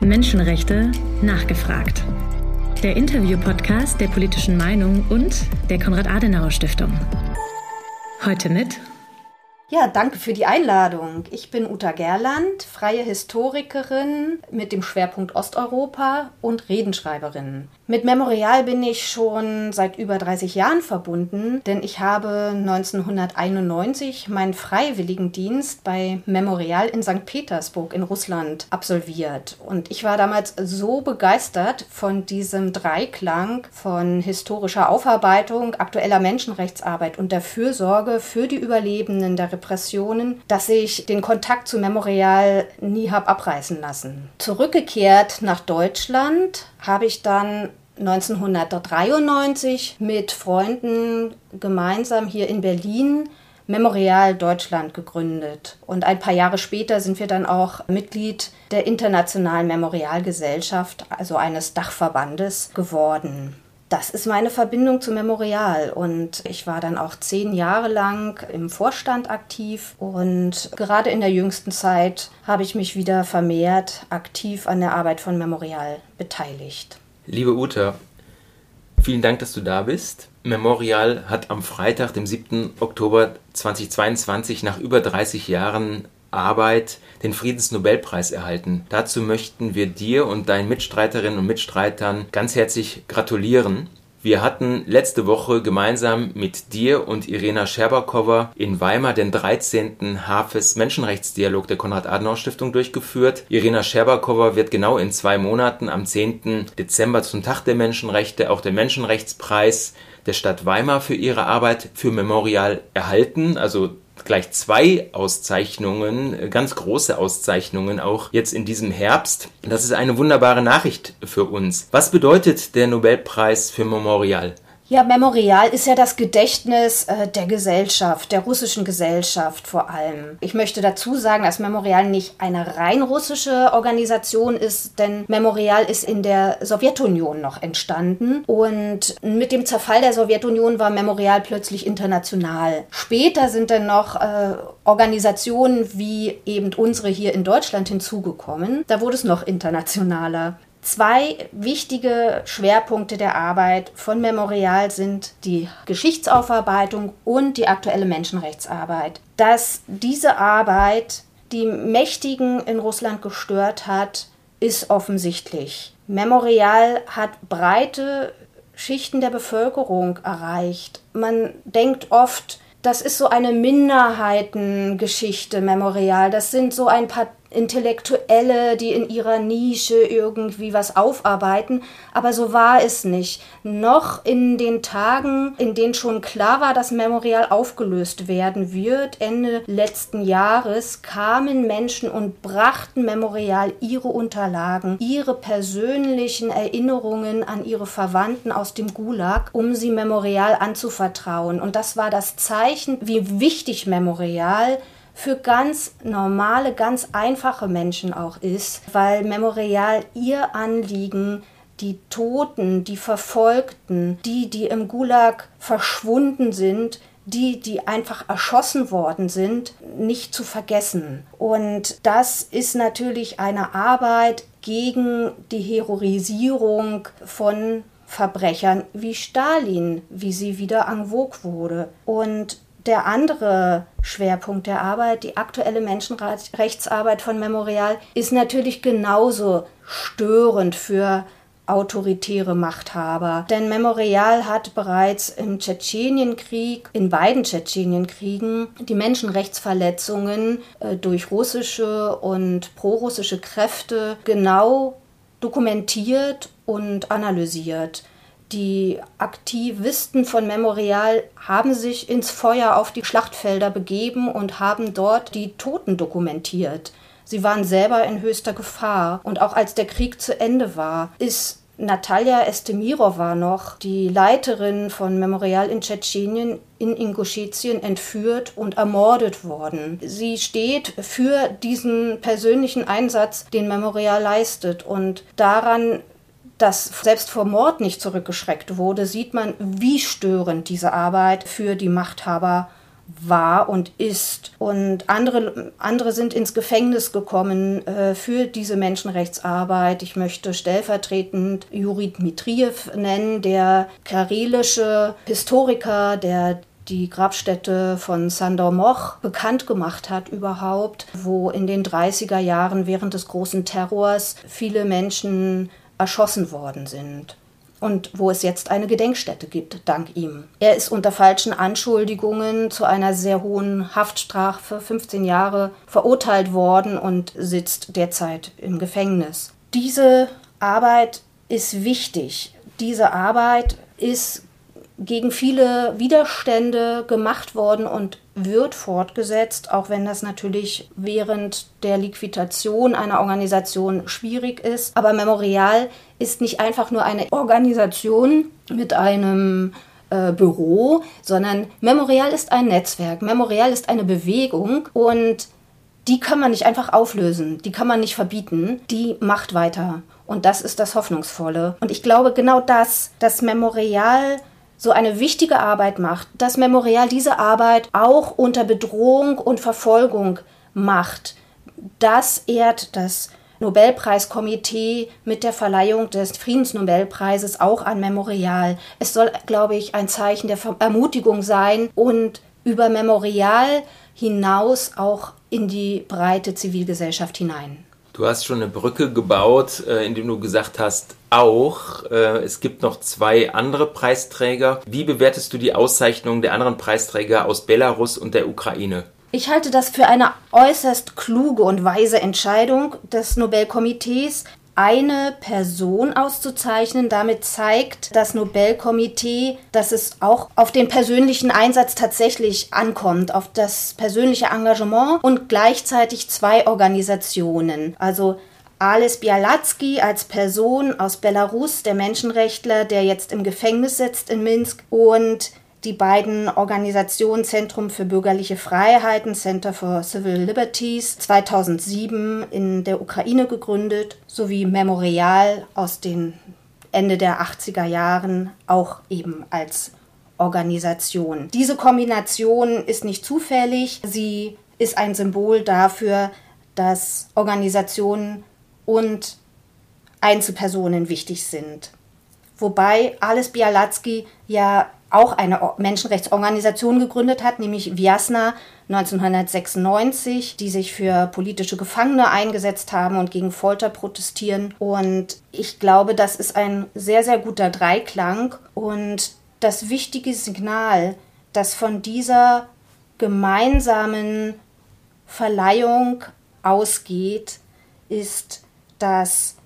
Menschenrechte nachgefragt. Der Interview-Podcast der politischen Meinung und der Konrad-Adenauer-Stiftung. Heute mit ja, danke für die Einladung. Ich bin Uta Gerland, freie Historikerin mit dem Schwerpunkt Osteuropa und Redenschreiberin. Mit Memorial bin ich schon seit über 30 Jahren verbunden, denn ich habe 1991 meinen Freiwilligendienst bei Memorial in St. Petersburg in Russland absolviert. Und ich war damals so begeistert von diesem Dreiklang von historischer Aufarbeitung, aktueller Menschenrechtsarbeit und der Fürsorge für die Überlebenden der Repressionen, dass ich den Kontakt zu Memorial nie habe abreißen lassen. Zurückgekehrt nach Deutschland habe ich dann 1993 mit Freunden gemeinsam hier in Berlin Memorial Deutschland gegründet. Und ein paar Jahre später sind wir dann auch Mitglied der Internationalen Memorialgesellschaft, also eines Dachverbandes, geworden. Das ist meine Verbindung zu Memorial und ich war dann auch zehn Jahre lang im Vorstand aktiv und gerade in der jüngsten Zeit habe ich mich wieder vermehrt aktiv an der Arbeit von Memorial beteiligt. Liebe Uta, vielen Dank, dass du da bist. Memorial hat am Freitag, dem 7. Oktober 2022, nach über 30 Jahren Arbeit den Friedensnobelpreis erhalten. Dazu möchten wir dir und deinen Mitstreiterinnen und Mitstreitern ganz herzlich gratulieren. Wir hatten letzte Woche gemeinsam mit dir und Irena Scherbakowa in Weimar den 13. Hafes Menschenrechtsdialog der Konrad-Adenauer-Stiftung durchgeführt. Irena Scherbakowa wird genau in zwei Monaten am 10. Dezember zum Tag der Menschenrechte auch den Menschenrechtspreis der Stadt Weimar für ihre Arbeit für Memorial erhalten. Also gleich zwei Auszeichnungen, ganz große Auszeichnungen auch jetzt in diesem Herbst. Das ist eine wunderbare Nachricht für uns. Was bedeutet der Nobelpreis für Memorial? Ja, Memorial ist ja das Gedächtnis äh, der Gesellschaft, der russischen Gesellschaft vor allem. Ich möchte dazu sagen, dass Memorial nicht eine rein russische Organisation ist, denn Memorial ist in der Sowjetunion noch entstanden und mit dem Zerfall der Sowjetunion war Memorial plötzlich international. Später sind dann noch äh, Organisationen wie eben unsere hier in Deutschland hinzugekommen. Da wurde es noch internationaler. Zwei wichtige Schwerpunkte der Arbeit von Memorial sind die Geschichtsaufarbeitung und die aktuelle Menschenrechtsarbeit. Dass diese Arbeit die Mächtigen in Russland gestört hat, ist offensichtlich. Memorial hat breite Schichten der Bevölkerung erreicht. Man denkt oft, das ist so eine Minderheitengeschichte, Memorial. Das sind so ein paar Intellektuelle, die in ihrer Nische irgendwie was aufarbeiten, aber so war es nicht. Noch in den Tagen, in denen schon klar war, dass Memorial aufgelöst werden wird, Ende letzten Jahres, kamen Menschen und brachten Memorial ihre Unterlagen, ihre persönlichen Erinnerungen an ihre Verwandten aus dem Gulag, um sie Memorial anzuvertrauen. Und das war das Zeichen, wie wichtig Memorial für ganz normale, ganz einfache Menschen auch ist, weil Memorial ihr Anliegen die Toten, die Verfolgten, die, die im Gulag verschwunden sind, die, die einfach erschossen worden sind, nicht zu vergessen. Und das ist natürlich eine Arbeit gegen die Heroisierung von Verbrechern wie Stalin, wie sie wieder en vogue wurde. Und der andere Schwerpunkt der Arbeit, die aktuelle Menschenrechtsarbeit von Memorial, ist natürlich genauso störend für autoritäre Machthaber. Denn Memorial hat bereits im Tschetschenienkrieg, in beiden Tschetschenienkriegen, die Menschenrechtsverletzungen äh, durch russische und prorussische Kräfte genau dokumentiert und analysiert. Die Aktivisten von Memorial haben sich ins Feuer auf die Schlachtfelder begeben und haben dort die Toten dokumentiert. Sie waren selber in höchster Gefahr. Und auch als der Krieg zu Ende war, ist Natalia Estemirova noch, die Leiterin von Memorial in Tschetschenien, in Ingushetien entführt und ermordet worden. Sie steht für diesen persönlichen Einsatz, den Memorial leistet. Und daran dass selbst vor Mord nicht zurückgeschreckt wurde, sieht man, wie störend diese Arbeit für die Machthaber war und ist. Und andere, andere sind ins Gefängnis gekommen äh, für diese Menschenrechtsarbeit. Ich möchte stellvertretend Juri Dmitriev nennen, der karelische Historiker, der die Grabstätte von Sandor Moch bekannt gemacht hat überhaupt, wo in den 30er Jahren während des großen Terrors viele Menschen erschossen worden sind und wo es jetzt eine Gedenkstätte gibt, dank ihm. Er ist unter falschen Anschuldigungen zu einer sehr hohen Haftstrafe, 15 Jahre, verurteilt worden und sitzt derzeit im Gefängnis. Diese Arbeit ist wichtig. Diese Arbeit ist gegen viele Widerstände gemacht worden und wird fortgesetzt, auch wenn das natürlich während der Liquidation einer Organisation schwierig ist. Aber Memorial ist nicht einfach nur eine Organisation mit einem äh, Büro, sondern Memorial ist ein Netzwerk. Memorial ist eine Bewegung und die kann man nicht einfach auflösen, die kann man nicht verbieten, die macht weiter. Und das ist das Hoffnungsvolle. Und ich glaube genau das, das Memorial so eine wichtige Arbeit macht, dass Memorial diese Arbeit auch unter Bedrohung und Verfolgung macht. Das ehrt das Nobelpreiskomitee mit der Verleihung des Friedensnobelpreises auch an Memorial. Es soll, glaube ich, ein Zeichen der Ermutigung sein und über Memorial hinaus auch in die breite Zivilgesellschaft hinein. Du hast schon eine Brücke gebaut, äh, indem du gesagt hast, auch, äh, es gibt noch zwei andere Preisträger. Wie bewertest du die Auszeichnung der anderen Preisträger aus Belarus und der Ukraine? Ich halte das für eine äußerst kluge und weise Entscheidung des Nobelkomitees, eine Person auszuzeichnen. Damit zeigt das Nobelkomitee, dass es auch auf den persönlichen Einsatz tatsächlich ankommt, auf das persönliche Engagement und gleichzeitig zwei Organisationen. Also Ales Bialatsky als Person aus Belarus, der Menschenrechtler, der jetzt im Gefängnis sitzt in Minsk und die beiden Organisationen Zentrum für bürgerliche Freiheiten, Center for Civil Liberties, 2007 in der Ukraine gegründet, sowie Memorial aus den Ende der 80er Jahren auch eben als Organisation. Diese Kombination ist nicht zufällig, sie ist ein Symbol dafür, dass Organisationen und Einzelpersonen wichtig sind. Wobei Alice Bialatsky ja auch eine Menschenrechtsorganisation gegründet hat, nämlich Viasna 1996, die sich für politische Gefangene eingesetzt haben und gegen Folter protestieren. Und ich glaube, das ist ein sehr, sehr guter Dreiklang und das wichtige Signal, das von dieser gemeinsamen Verleihung ausgeht, ist, dass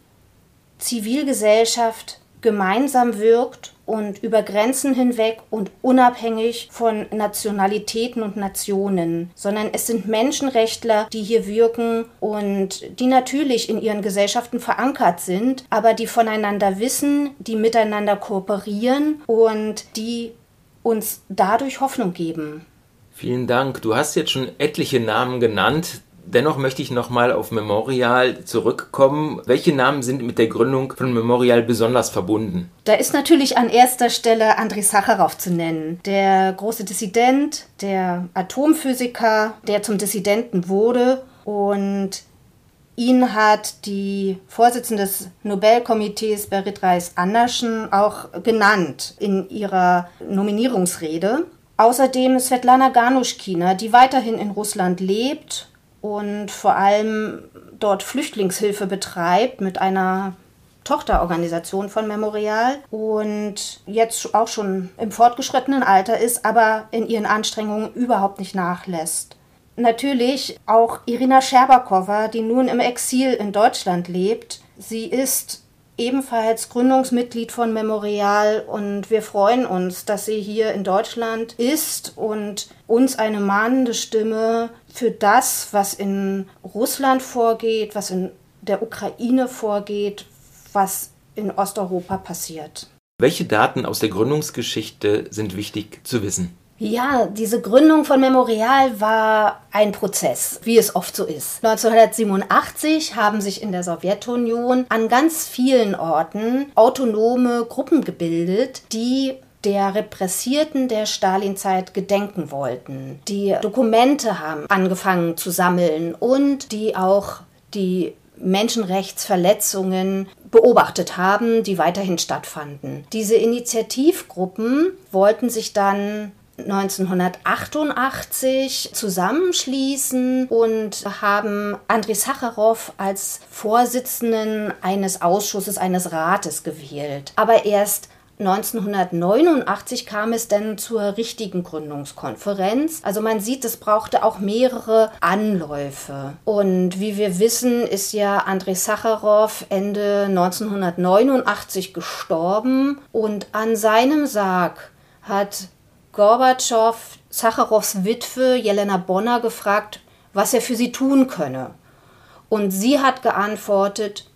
Zivilgesellschaft gemeinsam wirkt und über Grenzen hinweg und unabhängig von Nationalitäten und Nationen, sondern es sind Menschenrechtler, die hier wirken und die natürlich in ihren Gesellschaften verankert sind, aber die voneinander wissen, die miteinander kooperieren und die uns dadurch Hoffnung geben. Vielen Dank. Du hast jetzt schon etliche Namen genannt, Dennoch möchte ich nochmal auf Memorial zurückkommen. Welche Namen sind mit der Gründung von Memorial besonders verbunden? Da ist natürlich an erster Stelle Andrei Sacharow zu nennen, der große Dissident, der Atomphysiker, der zum Dissidenten wurde und Ihn hat die Vorsitzende des Nobelkomitees Berit Reis-Anderschen auch genannt in ihrer Nominierungsrede. Außerdem Svetlana Ganushkina, die weiterhin in Russland lebt und vor allem dort Flüchtlingshilfe betreibt mit einer Tochterorganisation von Memorial und jetzt auch schon im fortgeschrittenen Alter ist, aber in ihren Anstrengungen überhaupt nicht nachlässt. Natürlich auch Irina Scherbakowa, die nun im Exil in Deutschland lebt. Sie ist ebenfalls Gründungsmitglied von Memorial und wir freuen uns, dass sie hier in Deutschland ist und uns eine mahnende Stimme für das, was in Russland vorgeht, was in der Ukraine vorgeht, was in Osteuropa passiert. Welche Daten aus der Gründungsgeschichte sind wichtig zu wissen? Ja, diese Gründung von Memorial war ein Prozess, wie es oft so ist. 1987 haben sich in der Sowjetunion an ganz vielen Orten autonome Gruppen gebildet, die der Repressierten der Stalinzeit gedenken wollten, die Dokumente haben angefangen zu sammeln und die auch die Menschenrechtsverletzungen beobachtet haben, die weiterhin stattfanden. Diese Initiativgruppen wollten sich dann 1988 zusammenschließen und haben Andrei Sacharow als Vorsitzenden eines Ausschusses, eines Rates gewählt. Aber erst 1989 kam es dann zur richtigen Gründungskonferenz. Also man sieht, es brauchte auch mehrere Anläufe. Und wie wir wissen, ist ja Andrei Sacharow Ende 1989 gestorben und an seinem Sarg hat Gorbatschow Sacharows Witwe Jelena Bonner gefragt, was er für sie tun könne. Und sie hat geantwortet,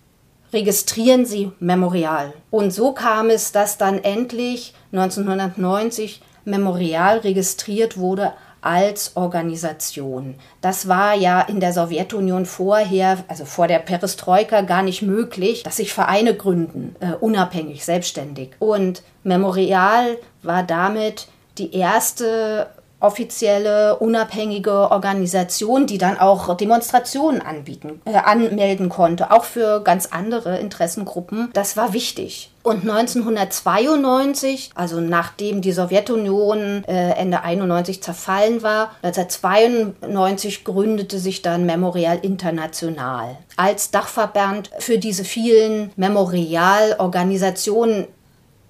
registrieren Sie Memorial. Und so kam es, dass dann endlich 1990 Memorial registriert wurde als Organisation. Das war ja in der Sowjetunion vorher, also vor der Perestroika, gar nicht möglich, dass sich Vereine gründen, äh, unabhängig, selbstständig. Und Memorial war damit die erste offizielle, unabhängige Organisation, die dann auch Demonstrationen anbieten, äh, anmelden konnte, auch für ganz andere Interessengruppen. Das war wichtig. Und 1992, also nachdem die Sowjetunion äh, Ende 91 zerfallen war, 1992 gründete sich dann Memorial International als Dachverband für diese vielen Memorialorganisationen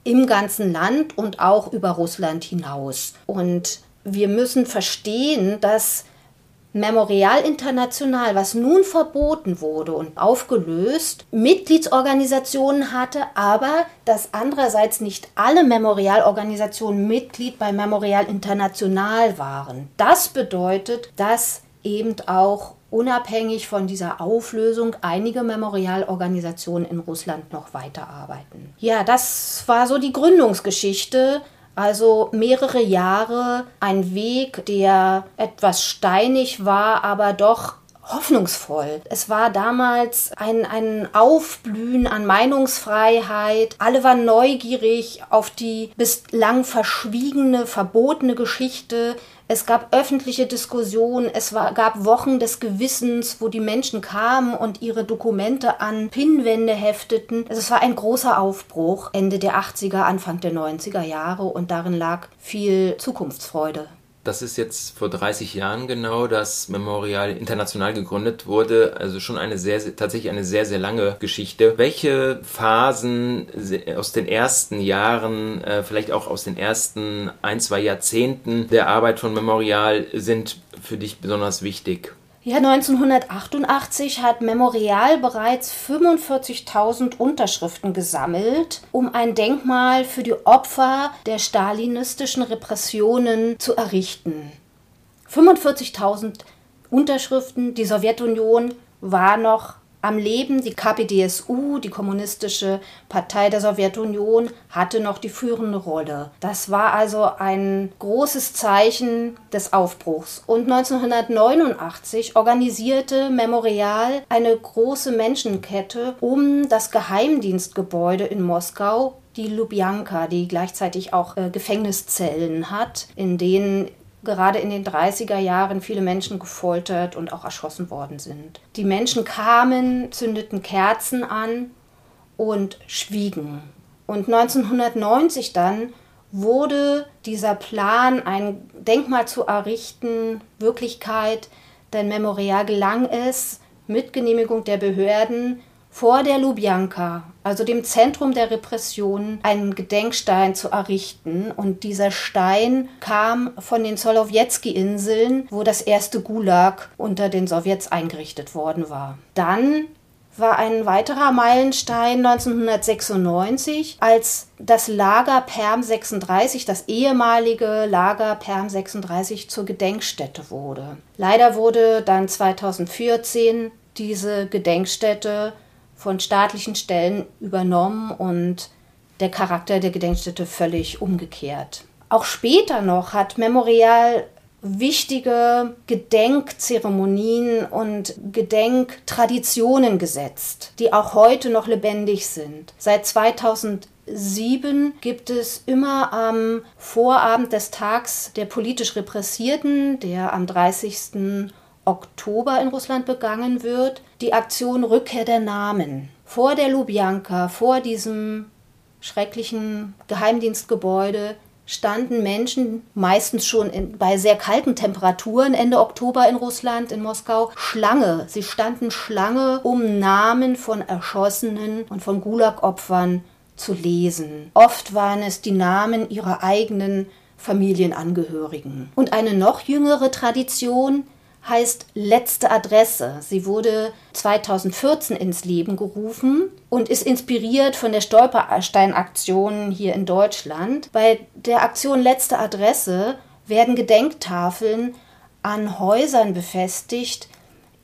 im ganzen Land und auch über Russland hinaus. Und wir müssen verstehen, dass Memorial International, was nun verboten wurde und aufgelöst, Mitgliedsorganisationen hatte, aber dass andererseits nicht alle Memorialorganisationen Mitglied bei Memorial International waren. Das bedeutet, dass eben auch unabhängig von dieser Auflösung einige Memorialorganisationen in Russland noch weiterarbeiten. Ja, das war so die Gründungsgeschichte. Also mehrere Jahre ein Weg, der etwas steinig war, aber doch hoffnungsvoll. Es war damals ein, ein Aufblühen an Meinungsfreiheit. Alle waren neugierig auf die bislang verschwiegene, verbotene Geschichte es gab öffentliche Diskussionen, es war, gab Wochen des Gewissens, wo die Menschen kamen und ihre Dokumente an Pinnwände hefteten. Also es war ein großer Aufbruch Ende der 80er, Anfang der 90er Jahre und darin lag viel Zukunftsfreude. Das ist jetzt vor 30 Jahren genau, dass Memorial international gegründet wurde. Also schon eine sehr, sehr, tatsächlich eine sehr, sehr lange Geschichte. Welche Phasen aus den ersten Jahren, äh, vielleicht auch aus den ersten ein, zwei Jahrzehnten der Arbeit von Memorial sind für dich besonders wichtig? Ja, 1988 hat Memorial bereits 45.000 Unterschriften gesammelt, um ein Denkmal für die Opfer der stalinistischen Repressionen zu errichten. 45.000 Unterschriften, die Sowjetunion war noch am Leben. Die KPDSU, die Kommunistische Partei der Sowjetunion, hatte noch die führende Rolle. Das war also ein großes Zeichen des Aufbruchs. Und 1989 organisierte Memorial eine große Menschenkette um das Geheimdienstgebäude in Moskau die Lubjanka, die gleichzeitig auch äh, Gefängniszellen hat, in denen gerade in den 30er Jahren viele Menschen gefoltert und auch erschossen worden sind. Die Menschen kamen, zündeten Kerzen an und schwiegen. Und 1990 dann wurde dieser Plan, ein Denkmal zu errichten, Wirklichkeit, denn Memorial gelang es, mit Genehmigung der Behörden vor der Lubjanka, also dem Zentrum der Repression, einen Gedenkstein zu errichten. Und dieser Stein kam von den Solowjetski-Inseln, wo das erste Gulag unter den Sowjets eingerichtet worden war. Dann war ein weiterer Meilenstein 1996, als das Lager Perm 36, das ehemalige Lager Perm 36 zur Gedenkstätte wurde. Leider wurde dann 2014 diese Gedenkstätte von staatlichen Stellen übernommen und der Charakter der Gedenkstätte völlig umgekehrt. Auch später noch hat Memorial wichtige Gedenkzeremonien und Gedenktraditionen gesetzt, die auch heute noch lebendig sind. Seit 2007 2007 gibt es immer am Vorabend des Tags der politisch Repressierten, der am 30. Oktober in Russland begangen wird, die Aktion Rückkehr der Namen. Vor der Lubjanka, vor diesem schrecklichen Geheimdienstgebäude, standen Menschen, meistens schon in, bei sehr kalten Temperaturen Ende Oktober in Russland, in Moskau, Schlange. Sie standen Schlange, um Namen von Erschossenen und von Gulag-Opfern zu lesen. Oft waren es die Namen ihrer eigenen Familienangehörigen. Und eine noch jüngere Tradition heißt Letzte Adresse. Sie wurde 2014 ins Leben gerufen und ist inspiriert von der Stolperstein-Aktion hier in Deutschland. Bei der Aktion Letzte Adresse werden Gedenktafeln an Häusern befestigt,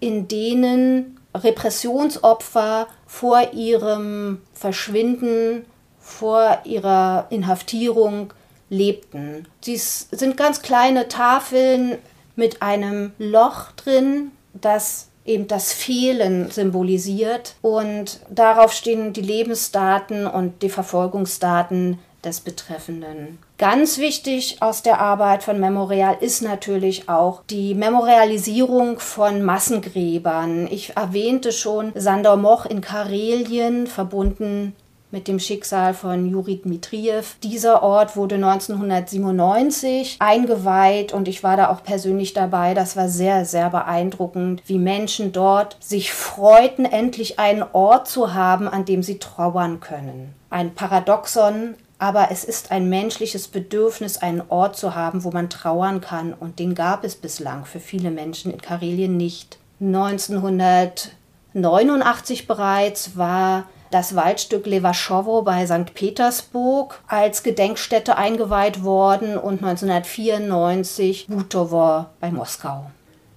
in denen Repressionsopfer vor ihrem Verschwinden, vor ihrer Inhaftierung lebten. Dies sind ganz kleine Tafeln mit einem Loch drin, das eben das Fehlen symbolisiert und darauf stehen die Lebensdaten und die Verfolgungsdaten des Betreffenden. Ganz wichtig aus der Arbeit von Memorial ist natürlich auch die Memorialisierung von Massengräbern. Ich erwähnte schon Sandor Moch in Karelien, verbunden mit dem Schicksal von Juri Dmitriev. Dieser Ort wurde 1997 eingeweiht und ich war da auch persönlich dabei. Das war sehr, sehr beeindruckend, wie Menschen dort sich freuten, endlich einen Ort zu haben, an dem sie trauern können. Ein Paradoxon, aber es ist ein menschliches Bedürfnis, einen Ort zu haben, wo man trauern kann. Und den gab es bislang für viele Menschen in Karelien nicht. 1989 bereits war das Waldstück Levaschowo bei St. Petersburg als Gedenkstätte eingeweiht worden und 1994 Butowo bei Moskau.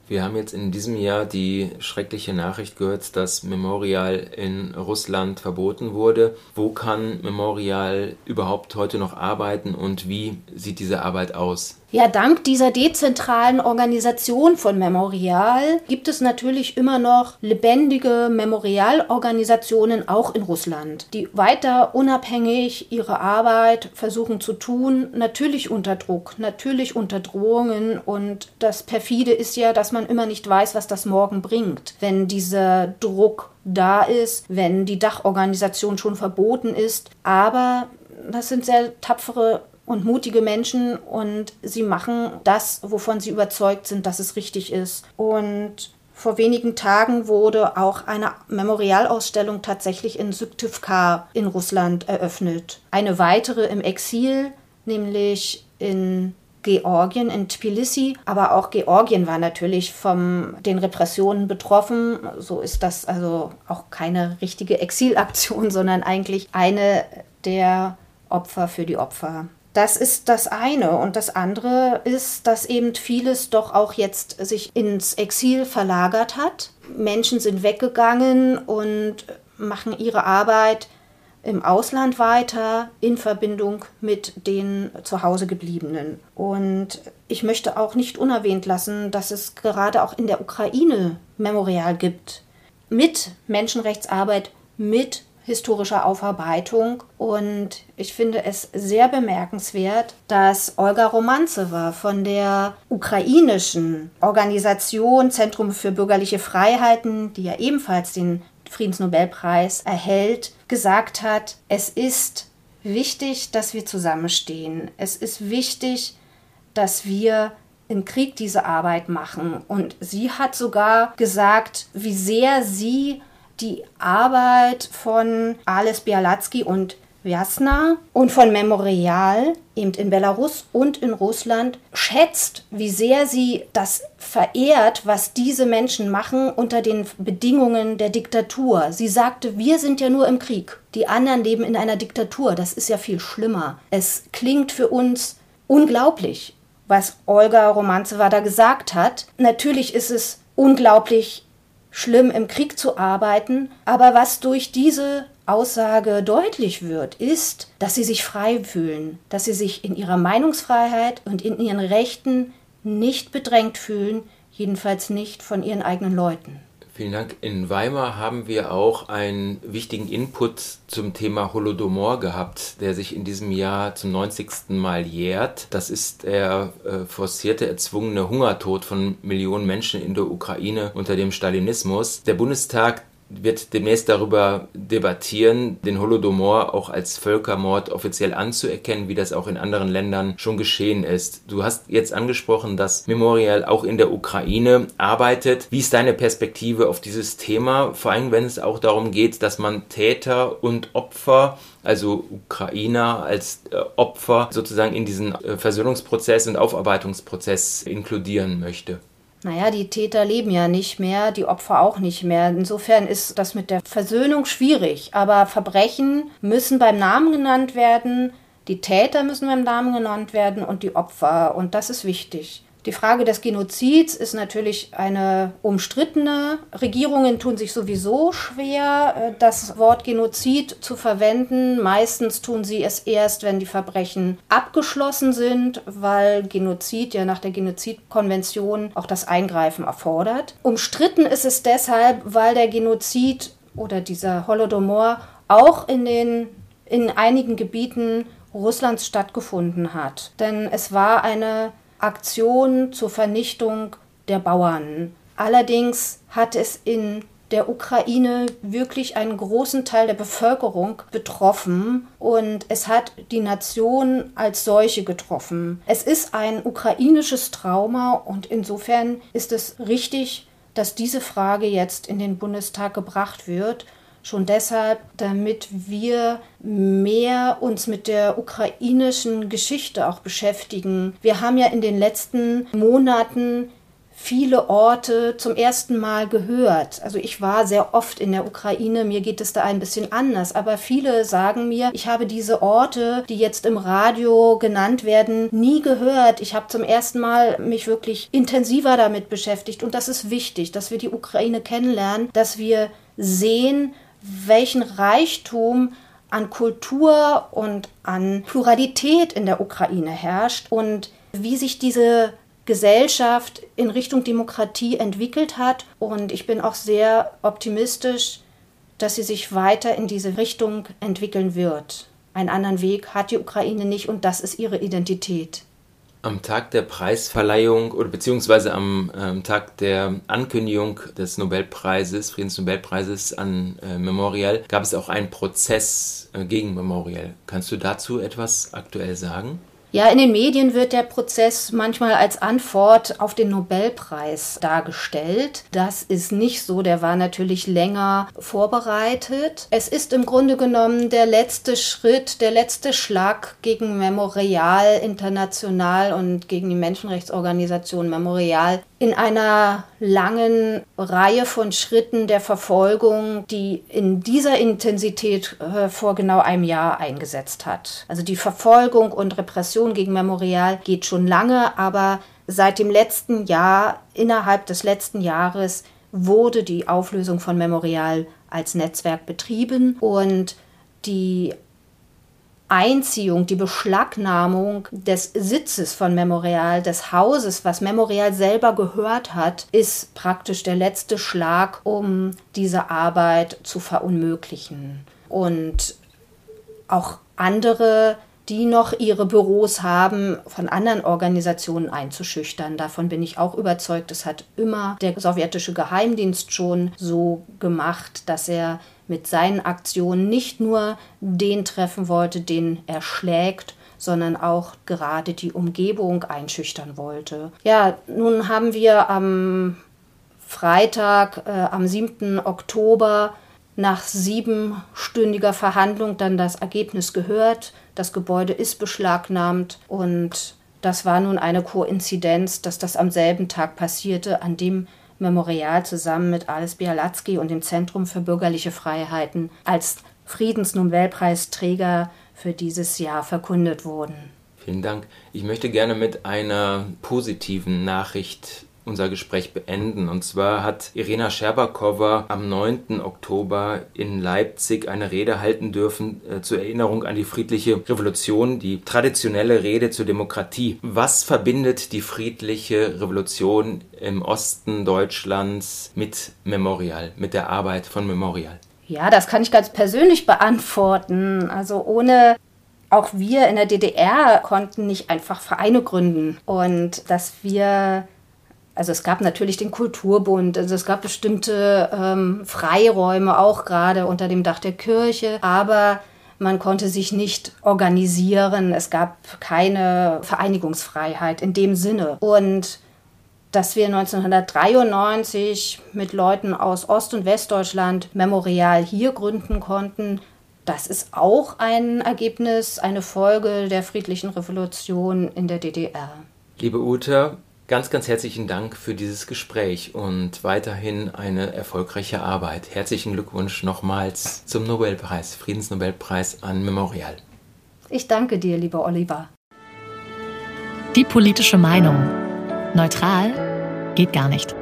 Wir haben jetzt in diesem Jahr die schreckliche Nachricht gehört, dass Memorial in Russland verboten wurde. Wo kann Memorial überhaupt heute noch arbeiten und wie sieht diese Arbeit aus? Ja, dank dieser dezentralen Organisation von Memorial gibt es natürlich immer noch lebendige Memorialorganisationen auch in Russland, die weiter unabhängig ihre Arbeit versuchen zu tun, natürlich unter Druck, natürlich unter Drohungen. Und das perfide ist ja, dass man immer nicht weiß, was das morgen bringt, wenn dieser Druck da ist, wenn die Dachorganisation schon verboten ist, aber das sind sehr tapfere und mutige Menschen und sie machen das, wovon sie überzeugt sind, dass es richtig ist. Und vor wenigen Tagen wurde auch eine Memorialausstellung tatsächlich in Syktyvkar in Russland eröffnet. Eine weitere im Exil, nämlich in Georgien, in Tbilisi. Aber auch Georgien war natürlich von den Repressionen betroffen. So ist das also auch keine richtige Exilaktion, sondern eigentlich eine der Opfer für die Opfer. Das ist das eine. Und das andere ist, dass eben vieles doch auch jetzt sich ins Exil verlagert hat. Menschen sind weggegangen und machen ihre Arbeit im Ausland weiter in Verbindung mit den zu Hause gebliebenen. Und ich möchte auch nicht unerwähnt lassen, dass es gerade auch in der Ukraine Memorial gibt mit Menschenrechtsarbeit, mit historischer Aufarbeitung. Und ich finde es sehr bemerkenswert, dass Olga Romanzewa von der ukrainischen Organisation Zentrum für bürgerliche Freiheiten, die ja ebenfalls den Friedensnobelpreis erhält, gesagt hat, es ist wichtig, dass wir zusammenstehen. Es ist wichtig, dass wir im Krieg diese Arbeit machen. Und sie hat sogar gesagt, wie sehr sie die Arbeit von Ales Bialatsky und Jasna und von Memorial eben in Belarus und in Russland schätzt, wie sehr sie das verehrt, was diese Menschen machen unter den Bedingungen der Diktatur. Sie sagte, wir sind ja nur im Krieg, die anderen leben in einer Diktatur, das ist ja viel schlimmer. Es klingt für uns unglaublich, was Olga Romanzewa da gesagt hat. Natürlich ist es unglaublich schlimm, im Krieg zu arbeiten, aber was durch diese Aussage deutlich wird, ist, dass sie sich frei fühlen, dass sie sich in ihrer Meinungsfreiheit und in ihren Rechten nicht bedrängt fühlen, jedenfalls nicht von ihren eigenen Leuten. Vielen Dank. In Weimar haben wir auch einen wichtigen Input zum Thema Holodomor gehabt, der sich in diesem Jahr zum 90. Mal jährt. Das ist der äh, forcierte, erzwungene Hungertod von Millionen Menschen in der Ukraine unter dem Stalinismus. Der Bundestag wird demnächst darüber debattieren, den Holodomor auch als Völkermord offiziell anzuerkennen, wie das auch in anderen Ländern schon geschehen ist. Du hast jetzt angesprochen, dass Memorial auch in der Ukraine arbeitet. Wie ist deine Perspektive auf dieses Thema, vor allem wenn es auch darum geht, dass man Täter und Opfer also Ukrainer als äh, Opfer sozusagen in diesen äh, Versöhnungsprozess und Aufarbeitungsprozess inkludieren möchte? Naja, die Täter leben ja nicht mehr, die Opfer auch nicht mehr. Insofern ist das mit der Versöhnung schwierig. Aber Verbrechen müssen beim Namen genannt werden, die Täter müssen beim Namen genannt werden und die Opfer. Und das ist wichtig. Die Frage des Genozids ist natürlich eine umstrittene. Regierungen tun sich sowieso schwer, äh, das Wort Genozid zu verwenden. Meistens tun sie es erst, wenn die Verbrechen abgeschlossen sind, weil Genozid ja nach der Genozidkonvention auch das Eingreifen erfordert. Umstritten ist es deshalb, weil der Genozid oder dieser Holodomor auch in den in einigen Gebieten Russlands stattgefunden hat. Denn es war eine Aktion zur Vernichtung der Bauern. Allerdings hat es in der Ukraine wirklich einen großen Teil der Bevölkerung betroffen und es hat die Nation als solche getroffen. Es ist ein ukrainisches Trauma und insofern ist es richtig, dass diese Frage jetzt in den Bundestag gebracht wird Schon deshalb, damit wir mehr uns mit der ukrainischen Geschichte auch beschäftigen. Wir haben ja in den letzten Monaten viele Orte zum ersten Mal gehört. Also ich war sehr oft in der Ukraine, mir geht es da ein bisschen anders, aber viele sagen mir, ich habe diese Orte, die jetzt im Radio genannt werden, nie gehört. Ich habe zum ersten Mal mich wirklich intensiver damit beschäftigt und das ist wichtig, dass wir die Ukraine kennenlernen, dass wir sehen, welchen Reichtum an Kultur und an Pluralität in der Ukraine herrscht und wie sich diese Gesellschaft in Richtung Demokratie entwickelt hat. Und ich bin auch sehr optimistisch, dass sie sich weiter in diese Richtung entwickeln wird. Einen anderen Weg hat die Ukraine nicht und das ist ihre Identität. Am Tag der Preisverleihung oder beziehungsweise am ähm, Tag der Ankündigung des Nobelpreises, Friedensnobelpreises an äh, Memorial, gab es auch einen Prozess äh, gegen Memorial. Kannst du dazu etwas aktuell sagen? Ja, in den Medien wird der Prozess manchmal als Antwort auf den Nobelpreis dargestellt. Das ist nicht so, der war natürlich länger vorbereitet. Es ist im Grunde genommen der letzte Schritt, der letzte Schlag gegen Memorial International und gegen die Menschenrechtsorganisation Memorial in einer langen Reihe von Schritten der Verfolgung, die in dieser Intensität äh, vor genau einem Jahr eingesetzt hat. Also die Verfolgung und Repression gegen Memorial geht schon lange, aber seit dem letzten Jahr, innerhalb des letzten Jahres, wurde die Auflösung von Memorial als Netzwerk betrieben und die Einziehung, die Beschlagnahmung des Sitzes von Memorial, des Hauses, was Memorial selber gehört hat, ist praktisch der letzte Schlag, um diese Arbeit zu verunmöglichen. Und auch andere die noch ihre Büros haben, von anderen Organisationen einzuschüchtern. Davon bin ich auch überzeugt. Es hat immer der sowjetische Geheimdienst schon so gemacht, dass er mit seinen Aktionen nicht nur den treffen wollte, den er schlägt, sondern auch gerade die Umgebung einschüchtern wollte. Ja, nun haben wir am Freitag, äh, am 7. Oktober, nach siebenstündiger Verhandlung dann das Ergebnis gehört. Das Gebäude ist beschlagnahmt und das war nun eine Koinzidenz, dass das am selben Tag passierte, an dem Memorial zusammen mit Alice Bialatsky und dem Zentrum für bürgerliche Freiheiten als Friedensnobelpreisträger für dieses Jahr verkündet wurden. Vielen Dank. Ich möchte gerne mit einer positiven Nachricht unser Gespräch beenden. Und zwar hat Irena Scherbakowa am 9. Oktober in Leipzig eine Rede halten dürfen äh, zur Erinnerung an die friedliche Revolution, die traditionelle Rede zur Demokratie. Was verbindet die friedliche Revolution im Osten Deutschlands mit Memorial, mit der Arbeit von Memorial? Ja, das kann ich ganz persönlich beantworten. Also ohne auch wir in der DDR konnten nicht einfach Vereine gründen und dass wir also es gab natürlich den Kulturbund, also es gab bestimmte ähm, Freiräume auch gerade unter dem Dach der Kirche, aber man konnte sich nicht organisieren, es gab keine Vereinigungsfreiheit in dem Sinne. Und dass wir 1993 mit Leuten aus Ost- und Westdeutschland Memorial hier gründen konnten, das ist auch ein Ergebnis, eine Folge der friedlichen Revolution in der DDR. Liebe Ute, ganz, ganz herzlichen Dank für dieses Gespräch und weiterhin eine erfolgreiche Arbeit. Herzlichen Glückwunsch nochmals zum Nobelpreis, Friedensnobelpreis an Memorial. Ich danke dir, lieber Oliver. Die politische Meinung. Neutral geht gar nicht.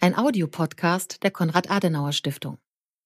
Ein Audiopodcast der Konrad-Adenauer-Stiftung.